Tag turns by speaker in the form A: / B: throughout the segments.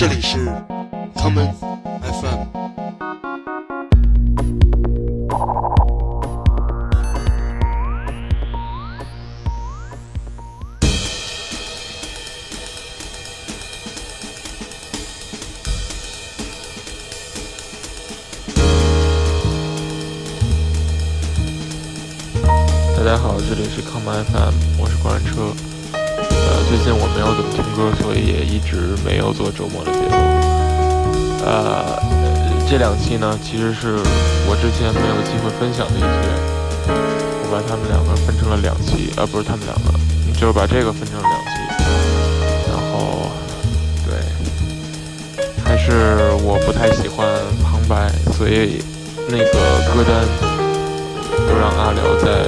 A: 这里是 common FM。
B: 大家好，这里是 Come FM，我是观车。最近我没有怎么听歌，所以也一直没有做周末的节目。呃，这两期呢，其实是我之前没有机会分享的一些，我把他们两个分成了两期，呃，不是他们两个，就是把这个分成了两期。然后，对，还是我不太喜欢旁白，所以那个歌单都让阿辽在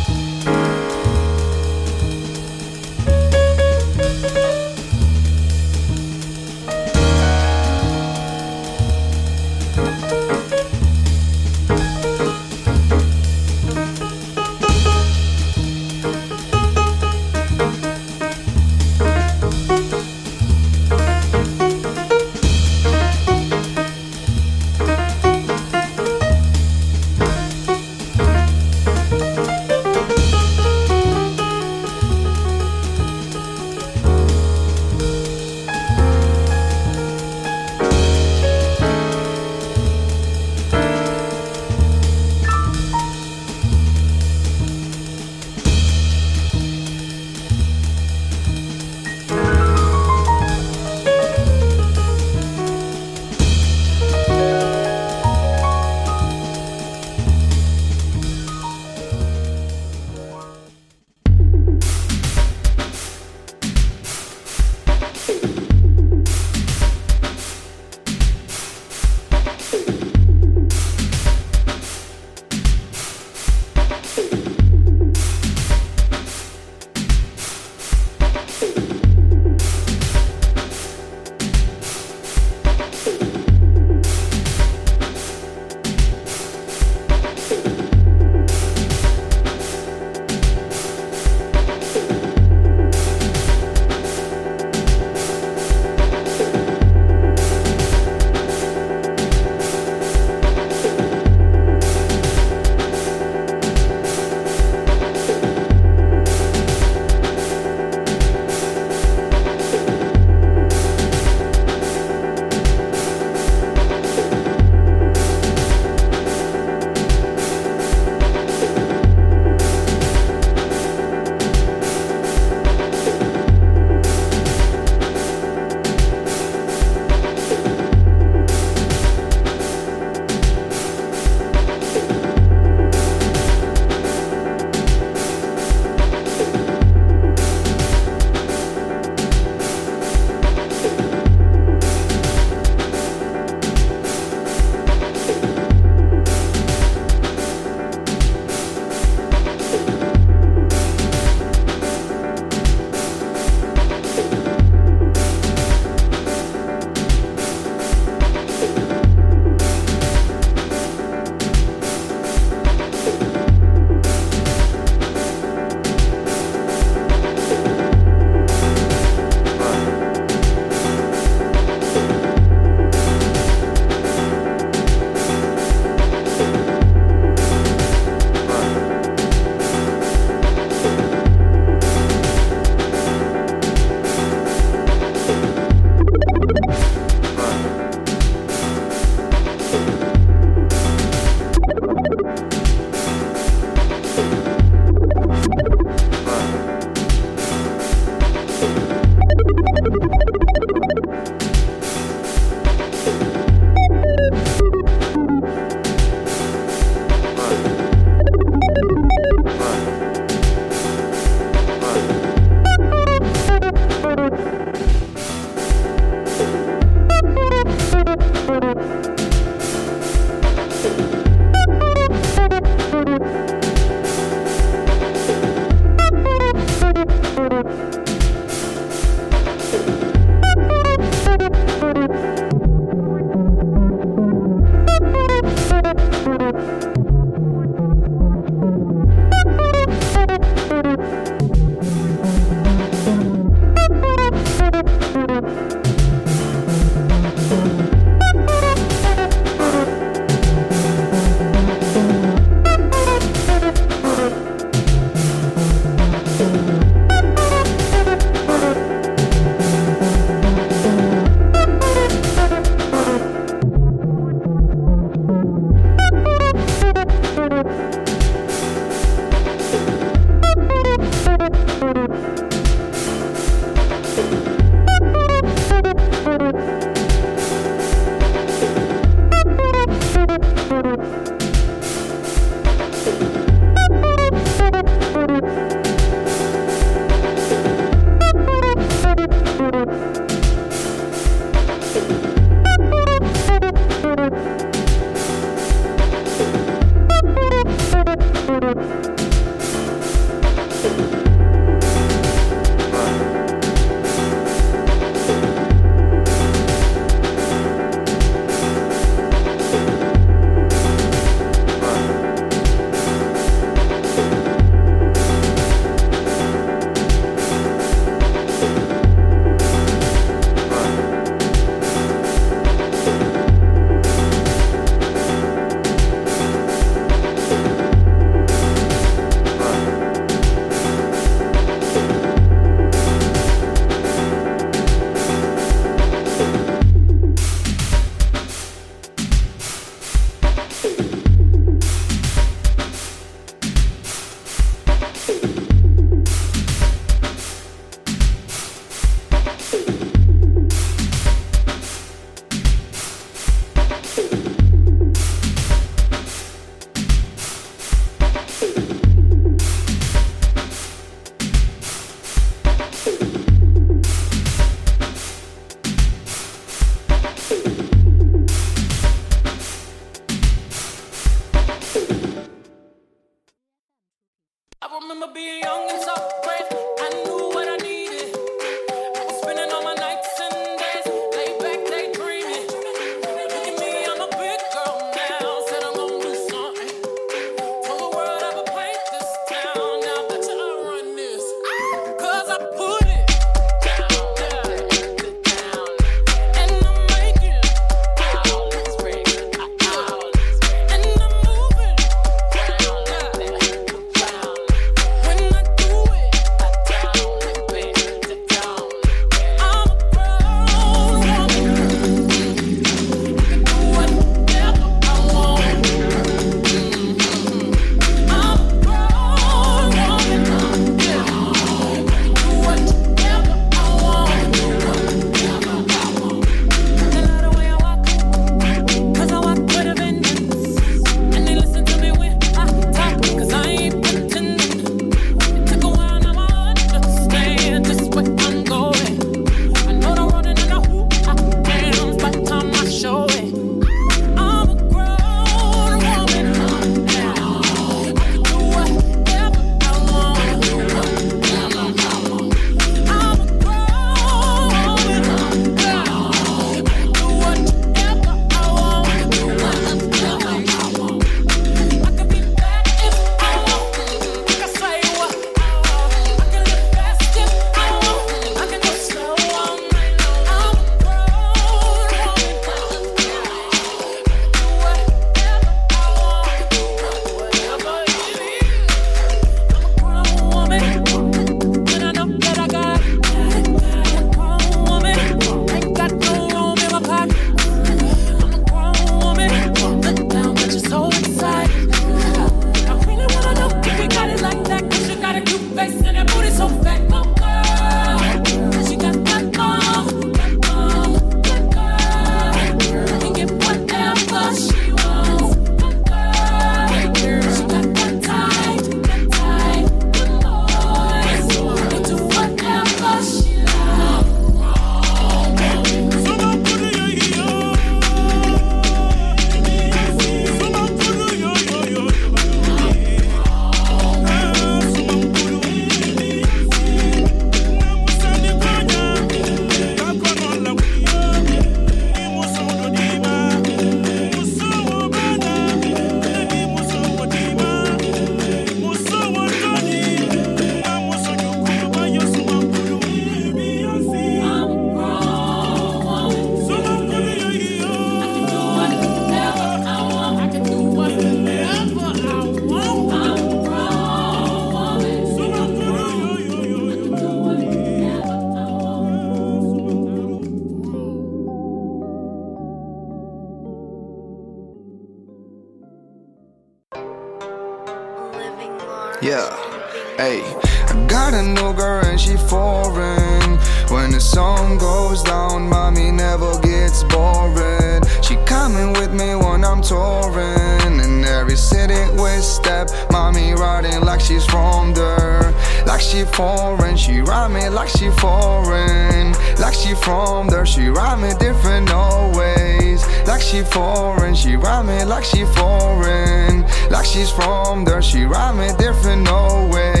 C: Hey. I got a new girl and she foreign. When the sun goes down, mommy never gets boring. She coming with me when I'm touring. In every city we step, mommy riding like she's from there. Like she foreign, she ride me like she foreign. Like she from there, she ride me different always. Like she foreign, she ride me like she foreign. Like she's from there, she ride me different always.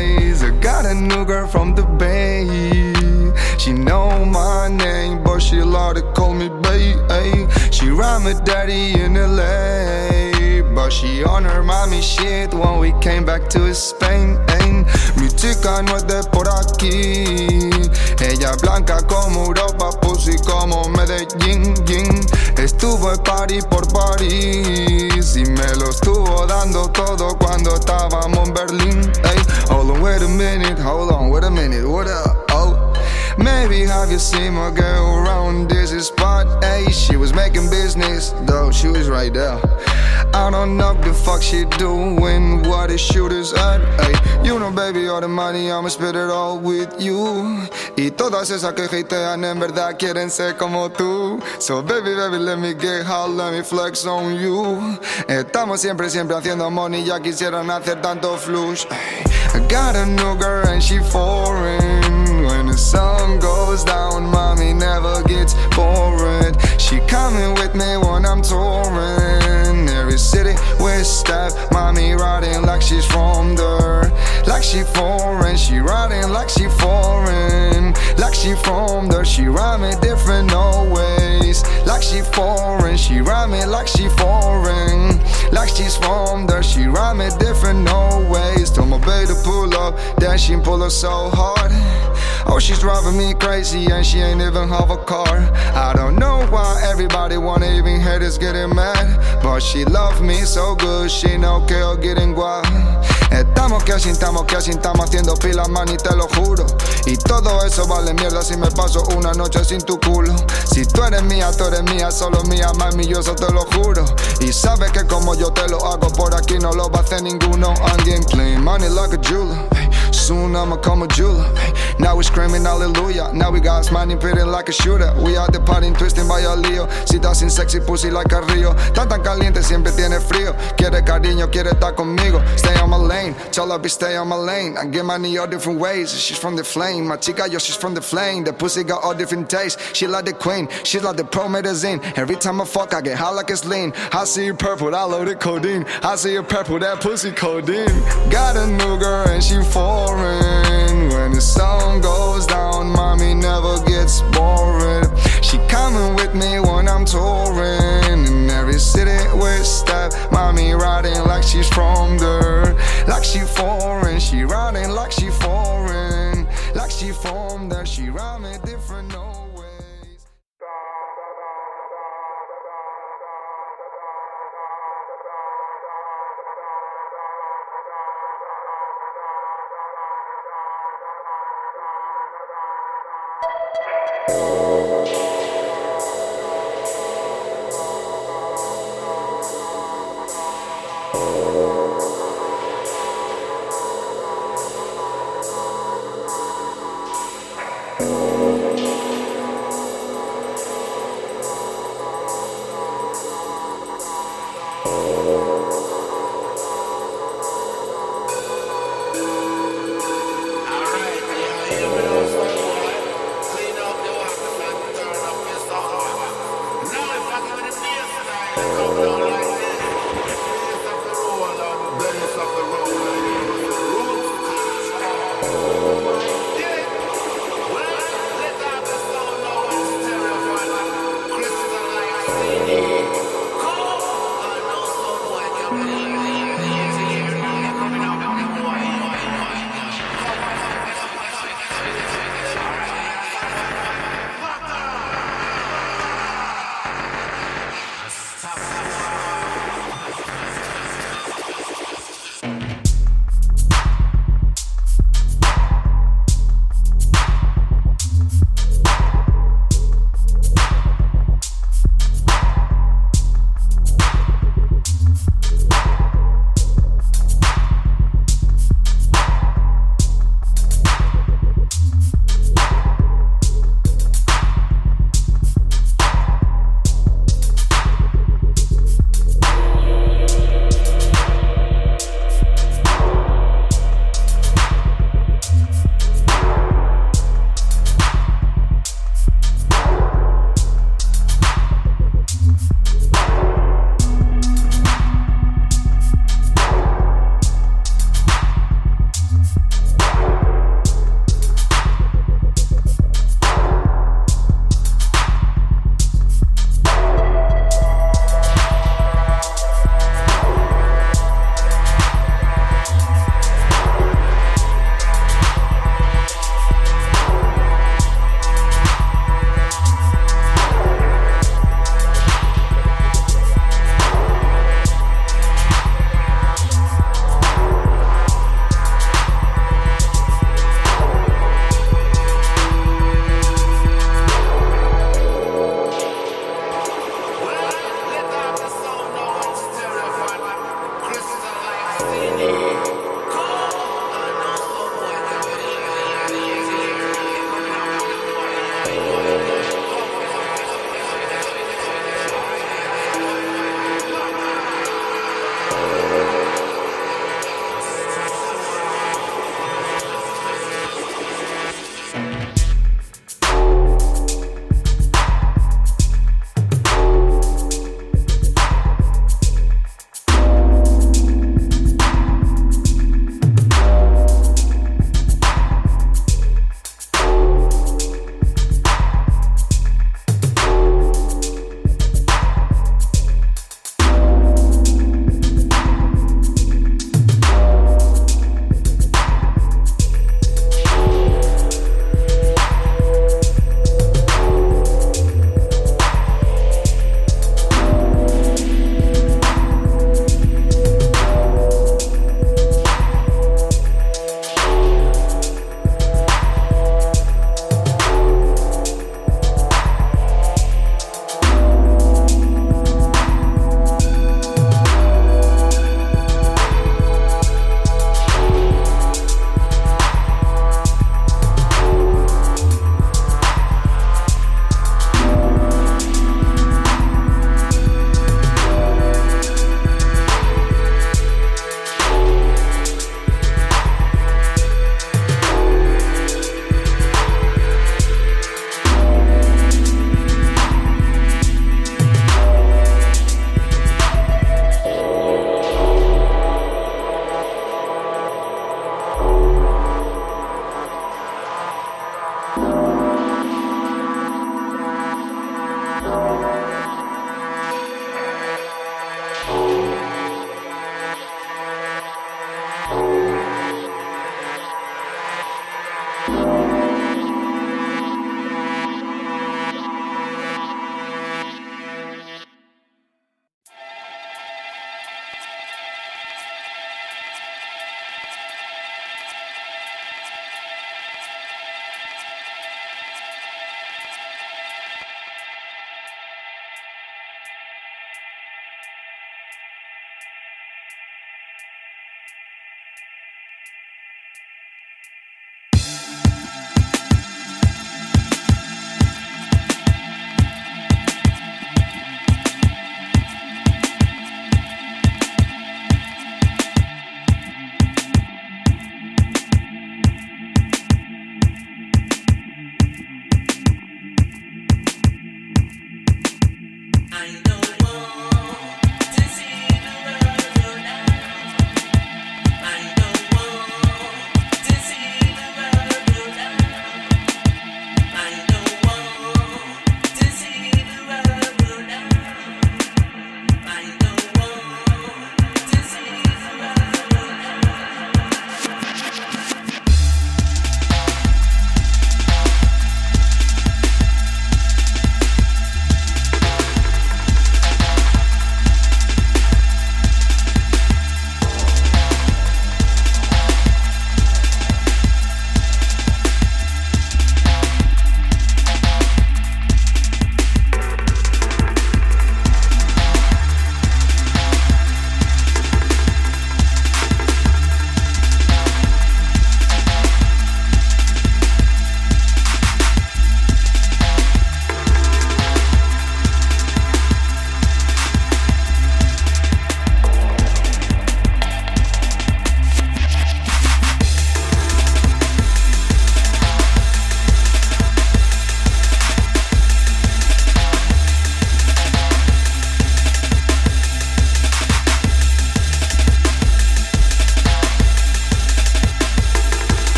C: Got a new girl from the bay. She know my name, but she love to call me babe. She ride me daddy in LA, but she on her mommy shit when we came back to Spain. Mi chica no es de por aquí. Ella es blanca como Europa, pussy como Medellín. yin. Estuvo party por París y me lo estuvo dando todo cuando estábamos en Berlín. Ey, hold on, wait a minute, hold on, wait a minute, what up? Maybe have you seen my girl around this spot? Hey, she was making business, though she was right there. I don't know the fuck she doing, what the shooters at. Hey, you know, baby, all the money, I'ma spend it all with you. Y todas esas que hatean en verdad quieren ser como tú. So, baby, baby, let me get hot, let me flex on you. Estamos siempre, siempre haciendo money, ya quisieran hacer tanto flush. Hey, I got a new girl and she foreign. When the sun goes down, mommy never gets bored. She coming with me when I'm touring. Every city we step, mommy riding like she's from there. Like she foreign, she riding like she foreign. Like she from there, she me different always. Like she foreign, she me like she foreign. Like she's from there, she me different always. Told my baby to pull up, then she pull up so hard. Oh, she's driving me crazy and she ain't even have a car. I don't know why everybody wanna even hear this getting mad. But she love me so good, she que yo getting guay. Estamos que así, estamos que así, estamos haciendo pilas, man, y te lo juro. Y todo eso vale mierda si me paso una noche sin tu culo. Si tú eres mía, tú eres mía, solo mía, mami, yo eso te lo juro. Y sabes que como yo te lo hago por aquí no lo va a hacer ninguno. Getting plain money like a jeweler. Soon I'ma come a jeweler. Now we screaming hallelujah. Now we got money pitting like a shooter. We out the partying, twisting by a lío. Si estás sin sexy pussy like a río. Tan tan caliente, siempre tiene frío. Quiere cariño, quiere estar conmigo. Stay on my lane, tell her be stay on my lane. I get money all different ways. She's from the flame. My chica, yo, she's from the flame. The pussy got all different tastes. She like the queen, she's like the pro medicine. Every time I fuck, I get high like it's lean. I see you purple, I load it codeine. I see you purple, that pussy codeine. Got a new girl and she foreign. When the sun goes down, mommy never gets bored. She coming with me when I'm touring. In every city we step, mommy riding like she's from there. Like she foreign, she riding like she foreign. Like she from there, she ride me different no